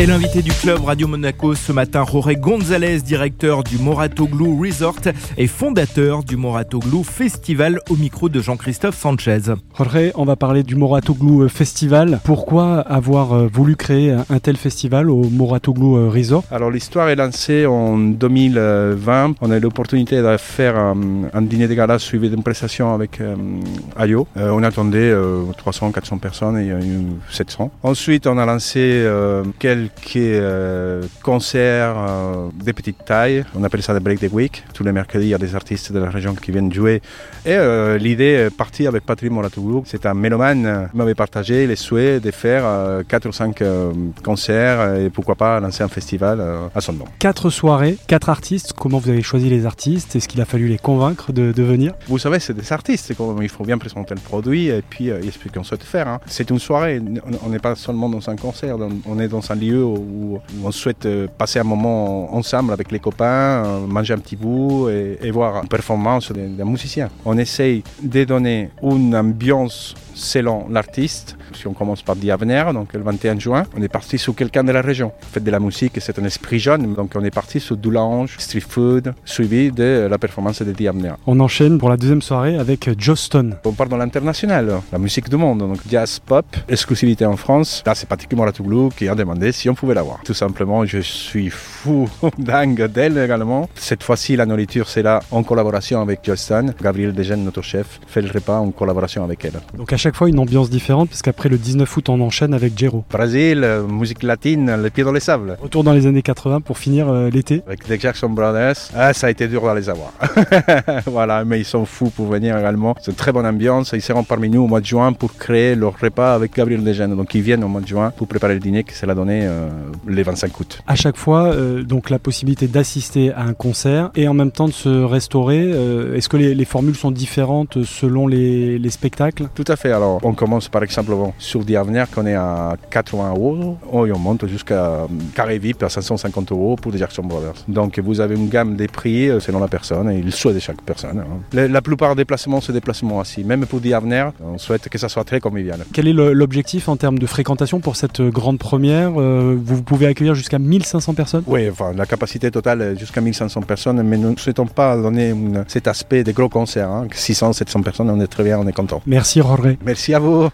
Et l'invité du club Radio Monaco ce matin, Jorge González, directeur du Moratoglu Resort et fondateur du Moratoglu Festival au micro de Jean-Christophe Sanchez. Jorge, on va parler du Moratoglu Festival. Pourquoi avoir euh, voulu créer un tel festival au Moratoglu euh, Resort? Alors l'histoire est lancée en 2020. On a eu l'opportunité de faire un, un, dîner de gala suivi d'une prestation avec euh, Ayo. Euh, on attendait 300-400 personnes et il y a eu 700. Ensuite, on a lancé euh, quelques euh, concerts euh, de petite taille. On appelle ça des break the week. Tous les mercredis, il y a des artistes de la région qui viennent jouer. Et euh, l'idée est partie avec Patrick Moratoglou. C'est un mélomane qui m'avait partagé les souhaits de faire 4 ou 5 concerts et pourquoi pas lancer un festival à son nom. Quatre soirées, quatre artistes. Comment vous avez choisi les artistes? Est-ce qu'il a fallu les convaincre de, de venir? Vous savez, c'est des artistes. Il faut bien présenter le produit et puis expliquer ce qu'on souhaite faire. Hein. C'est une soirée. On n'est pas seulement dans un concert. On est dans un lieu où on souhaite passer un moment ensemble avec les copains, manger un petit bout et, et voir une performance d'un musicien. On essaye de donner une ambiance selon l'artiste. Si on commence par Diavener, donc le 21 juin, on est parti sur quelqu'un de la région. Faites de la musique, c'est un esprit jeune, donc on est parti sur du lounge, street food, suivi de la performance de Diavener. On enchaîne pour la deuxième soirée avec Joston. On part dans l'international, la musique du monde, donc jazz pop, exclusivité en France. Là, c'est Patrick Moratoglou qui a demandé si on pouvait l'avoir. Tout simplement, je suis fou, dingue d'elle également. Cette fois-ci, la nourriture, c'est là en collaboration avec Joston. Gabriel Degen, notre chef, fait le repas en collaboration avec elle. Donc à chaque fois une ambiance différente, parce qu'après le 19 août, on enchaîne avec Jero. Brésil, musique latine, les pieds dans les sables. Retour dans les années 80 pour finir euh, l'été. Avec les Jackson Brothers, ah, ça a été dur de les avoir. voilà, mais ils sont fous pour venir également. C'est une très bonne ambiance. Ils seront parmi nous au mois de juin pour créer leur repas avec Gabriel Degen. Donc ils viennent au mois de juin pour préparer le dîner qui sera donné euh, les 25 août. À chaque fois, euh, donc la possibilité d'assister à un concert et en même temps de se restaurer. Euh, Est-ce que les, les, formules sont différentes selon les, les, spectacles? Tout à fait. Alors on commence par exemple sur Diavenir qu'on est à 80 euros et on monte jusqu'à Carré VIP à 550 euros pour des Jackson Brothers. Donc vous avez une gamme des prix selon la personne et le souhait de chaque personne. Hein. La, la, plupart des déplacements, c'est des déplacements assis. Même pour Diavenir, on souhaite que ça soit très convivial. Quel est l'objectif en termes de fréquentation pour cette grande première euh, Vous pouvez accueillir jusqu'à 1500 personnes Oui, enfin, la capacité totale est jusqu'à 1500 personnes, mais nous ne souhaitons pas donner une, cet aspect des gros concerts. Hein. 600, 700 personnes, on est très bien, on est content. Merci Jorge. Merci à vous.